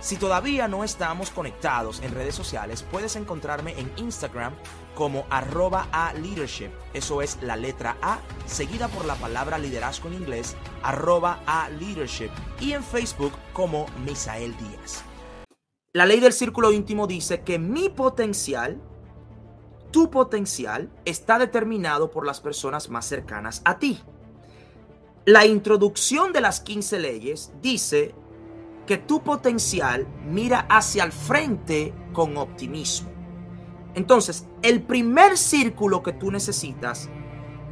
Si todavía no estamos conectados en redes sociales, puedes encontrarme en Instagram como arroba a leadership. Eso es la letra A, seguida por la palabra liderazgo en inglés, arroba a leadership. Y en Facebook como Misael Díaz. La ley del círculo íntimo dice que mi potencial, tu potencial, está determinado por las personas más cercanas a ti. La introducción de las 15 leyes dice que tu potencial mira hacia el frente con optimismo. Entonces, el primer círculo que tú necesitas,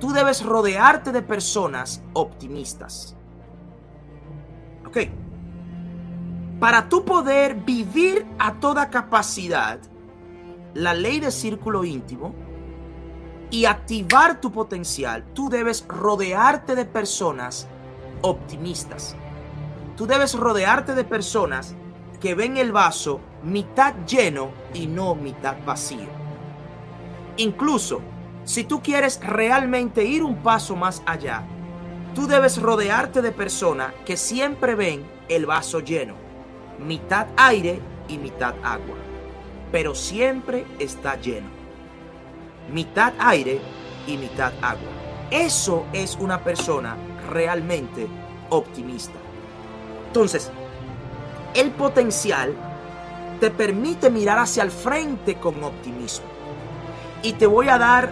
tú debes rodearte de personas optimistas. ¿Ok? Para tú poder vivir a toda capacidad la ley de círculo íntimo y activar tu potencial, tú debes rodearte de personas optimistas. Tú debes rodearte de personas que ven el vaso mitad lleno y no mitad vacío. Incluso, si tú quieres realmente ir un paso más allá, tú debes rodearte de personas que siempre ven el vaso lleno, mitad aire y mitad agua, pero siempre está lleno. Mitad aire y mitad agua. Eso es una persona realmente optimista. Entonces, el potencial te permite mirar hacia el frente con optimismo. Y te voy a dar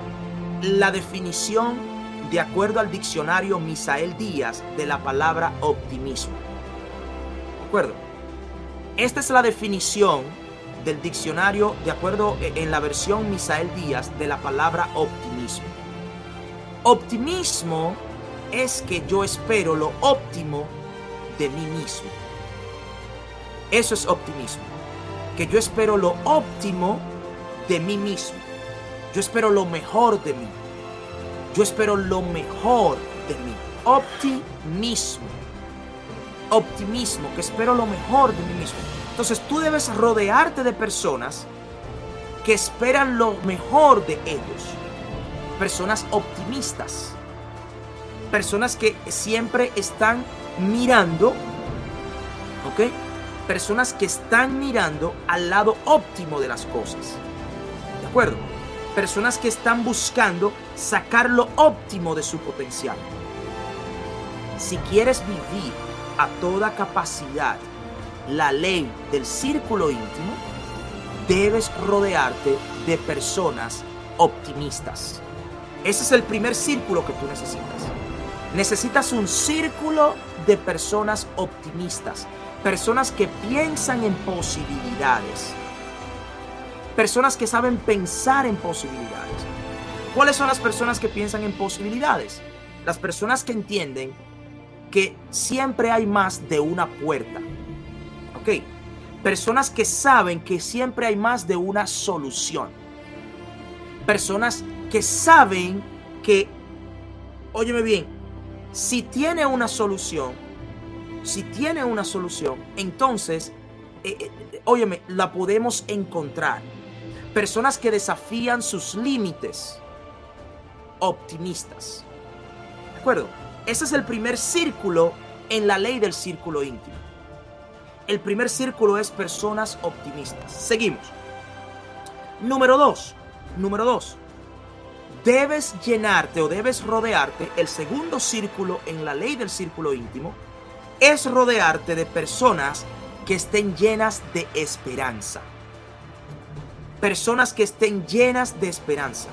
la definición de acuerdo al diccionario Misael Díaz de la palabra optimismo. ¿De acuerdo? Esta es la definición del diccionario de acuerdo e, en la versión Misael Díaz de la palabra optimismo. Optimismo es que yo espero lo óptimo de mí mismo. Eso es optimismo. Que yo espero lo óptimo de mí mismo. Yo espero lo mejor de mí. Yo espero lo mejor de mí. Optimismo. Optimismo, que espero lo mejor de mí mismo. Entonces tú debes rodearte de personas que esperan lo mejor de ellos. Personas optimistas. Personas que siempre están mirando, ¿ok? Personas que están mirando al lado óptimo de las cosas. ¿De acuerdo? Personas que están buscando sacar lo óptimo de su potencial. Si quieres vivir a toda capacidad la ley del círculo íntimo, debes rodearte de personas optimistas. Ese es el primer círculo que tú necesitas. Necesitas un círculo de personas optimistas, personas que piensan en posibilidades, personas que saben pensar en posibilidades. ¿Cuáles son las personas que piensan en posibilidades? Las personas que entienden que siempre hay más de una puerta. ¿Ok? Personas que saben que siempre hay más de una solución. Personas que saben que, óyeme bien, si tiene una solución, si tiene una solución, entonces, eh, eh, óyeme, la podemos encontrar. Personas que desafían sus límites, optimistas. ¿De acuerdo? Ese es el primer círculo en la ley del círculo íntimo. El primer círculo es personas optimistas. Seguimos. Número dos. Número dos debes llenarte o debes rodearte, el segundo círculo en la ley del círculo íntimo, es rodearte de personas que estén llenas de esperanza. Personas que estén llenas de esperanza.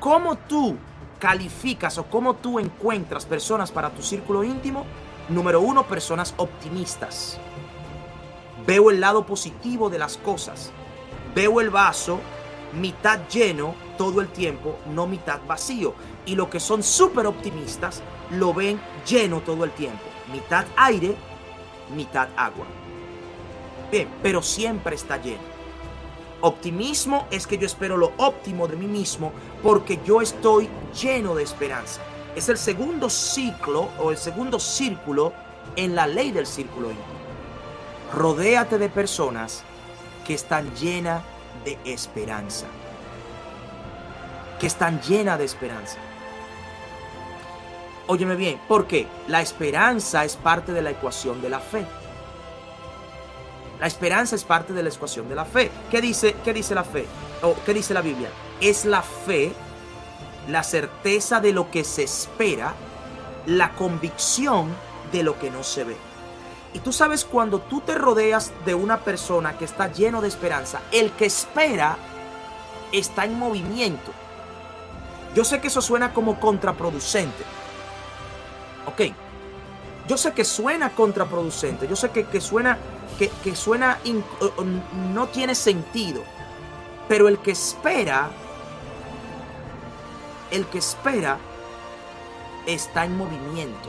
¿Cómo tú calificas o cómo tú encuentras personas para tu círculo íntimo? Número uno, personas optimistas. Veo el lado positivo de las cosas. Veo el vaso mitad lleno todo el tiempo, no mitad vacío. Y los que son súper optimistas lo ven lleno todo el tiempo. Mitad aire, mitad agua. Bien, pero siempre está lleno. Optimismo es que yo espero lo óptimo de mí mismo porque yo estoy lleno de esperanza. Es el segundo ciclo o el segundo círculo en la ley del círculo íntimo. Rodéate de personas que están llenas de esperanza. Que están llenas de esperanza. Óyeme bien, porque la esperanza es parte de la ecuación de la fe. La esperanza es parte de la ecuación de la fe. ¿Qué dice, qué dice la fe? ¿O qué dice la Biblia? Es la fe, la certeza de lo que se espera, la convicción de lo que no se ve. Y tú sabes cuando tú te rodeas de una persona que está lleno de esperanza, el que espera está en movimiento. Yo sé que eso suena como contraproducente. Ok. Yo sé que suena contraproducente. Yo sé que, que suena que, suena, no tiene sentido. Pero el que espera, el que espera está en movimiento.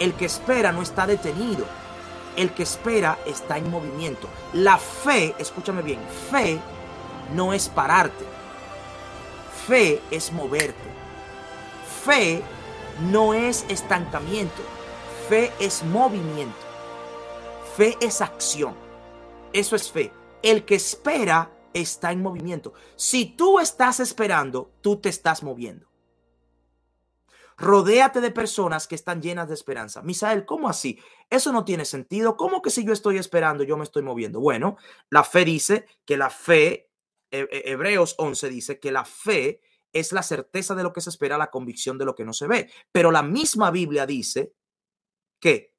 El que espera no está detenido. El que espera está en movimiento. La fe, escúchame bien, fe no es pararte. Fe es moverte. Fe no es estancamiento. Fe es movimiento. Fe es acción. Eso es fe. El que espera está en movimiento. Si tú estás esperando, tú te estás moviendo. Rodéate de personas que están llenas de esperanza. Misael, ¿cómo así? Eso no tiene sentido. ¿Cómo que si yo estoy esperando, yo me estoy moviendo? Bueno, la fe dice que la fe, Hebreos 11 dice que la fe es la certeza de lo que se espera, la convicción de lo que no se ve. Pero la misma Biblia dice que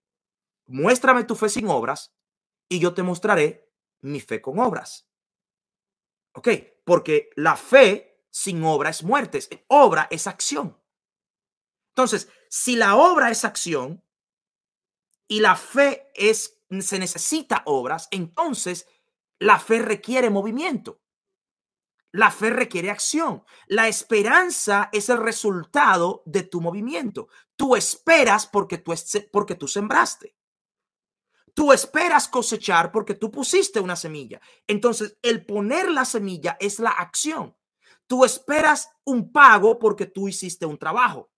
muéstrame tu fe sin obras y yo te mostraré mi fe con obras. ¿Ok? Porque la fe sin obra es muerte, obra es acción. Entonces, si la obra es acción y la fe es, se necesita obras, entonces la fe requiere movimiento. La fe requiere acción. La esperanza es el resultado de tu movimiento. Tú esperas porque tú, porque tú sembraste. Tú esperas cosechar porque tú pusiste una semilla. Entonces, el poner la semilla es la acción. Tú esperas un pago porque tú hiciste un trabajo.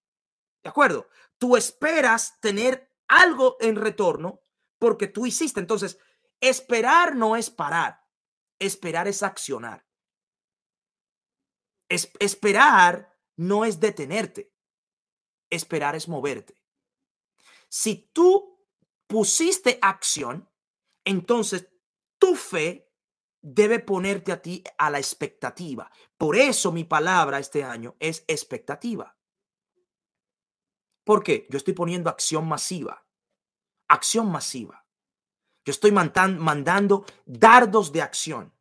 ¿De acuerdo? Tú esperas tener algo en retorno porque tú hiciste. Entonces, esperar no es parar. Esperar es accionar. esperar no es detenerte. Esperar es moverte. Si tú pusiste acción, entonces tu fe debe ponerte a ti a la expectativa. Por eso mi palabra este año es expectativa. ¿Por qué? Yo estoy poniendo acción masiva. Acción masiva. Yo estoy mandando dardos de acción.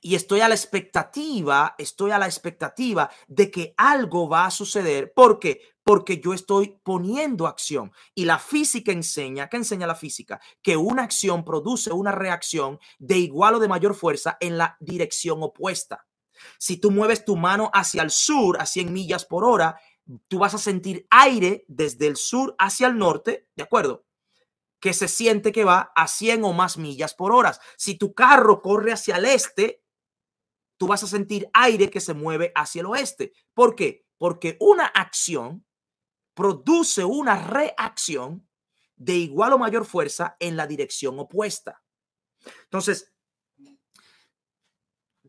Y estoy a la expectativa, estoy a la expectativa de que algo va a suceder. ¿Por qué? porque yo estoy poniendo acción. Y la física enseña, ¿qué enseña la física? Que una acción produce una reacción de igual o de mayor fuerza en la dirección opuesta. Si tú mueves tu mano hacia el sur a 100 millas por hora, tú vas a sentir aire desde el sur hacia el norte, ¿de acuerdo? Que se siente que va a 100 o más millas por hora. Si tu carro corre hacia el este, tú vas a sentir aire que se mueve hacia el oeste. ¿Por qué? Porque una acción produce una reacción de igual o mayor fuerza en la dirección opuesta. Entonces,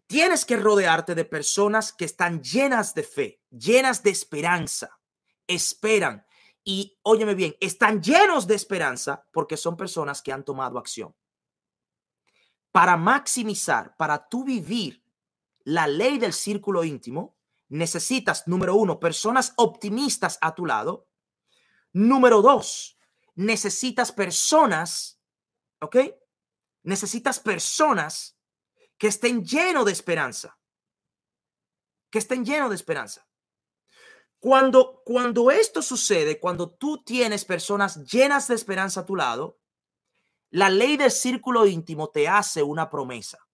tienes que rodearte de personas que están llenas de fe, llenas de esperanza, esperan y, óyeme bien, están llenos de esperanza porque son personas que han tomado acción. Para maximizar, para tú vivir la ley del círculo íntimo, necesitas, número uno, personas optimistas a tu lado. Número dos, necesitas personas, ¿ok? Necesitas personas que estén llenos de esperanza. Que estén llenos de esperanza. Cuando, cuando esto sucede, cuando tú tienes personas llenas de esperanza a tu lado, la ley del círculo íntimo te hace una promesa.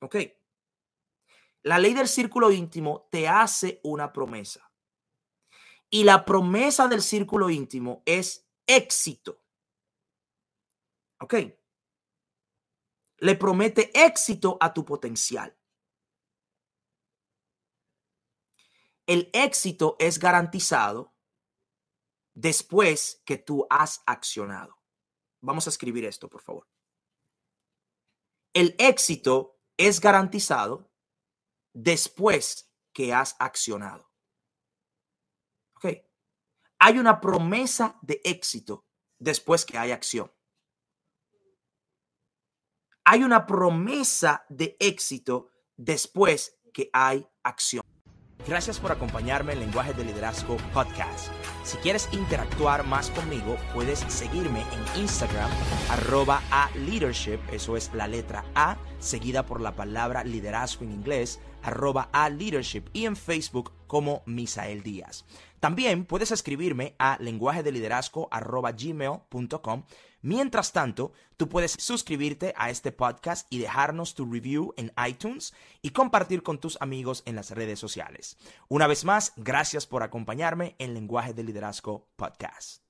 ¿Ok? La ley del círculo íntimo te hace una promesa. Y la promesa del círculo íntimo es éxito. ¿Ok? Le promete éxito a tu potencial. El éxito es garantizado después que tú has accionado. Vamos a escribir esto, por favor. El éxito es garantizado después que has accionado. ¿Ok? Hay una promesa de éxito después que hay acción. Hay una promesa de éxito después que hay acción. Gracias por acompañarme en Lenguaje de Liderazgo Podcast. Si quieres interactuar más conmigo, puedes seguirme en Instagram, arroba a leadership, eso es la letra A, seguida por la palabra liderazgo en inglés, arroba a leadership, y en Facebook como Misael Díaz. También puedes escribirme a lenguaje de liderazgo gmail.com Mientras tanto, tú puedes suscribirte a este podcast y dejarnos tu review en iTunes y compartir con tus amigos en las redes sociales. Una vez más, gracias por acompañarme en Lenguaje de Liderazgo Podcast.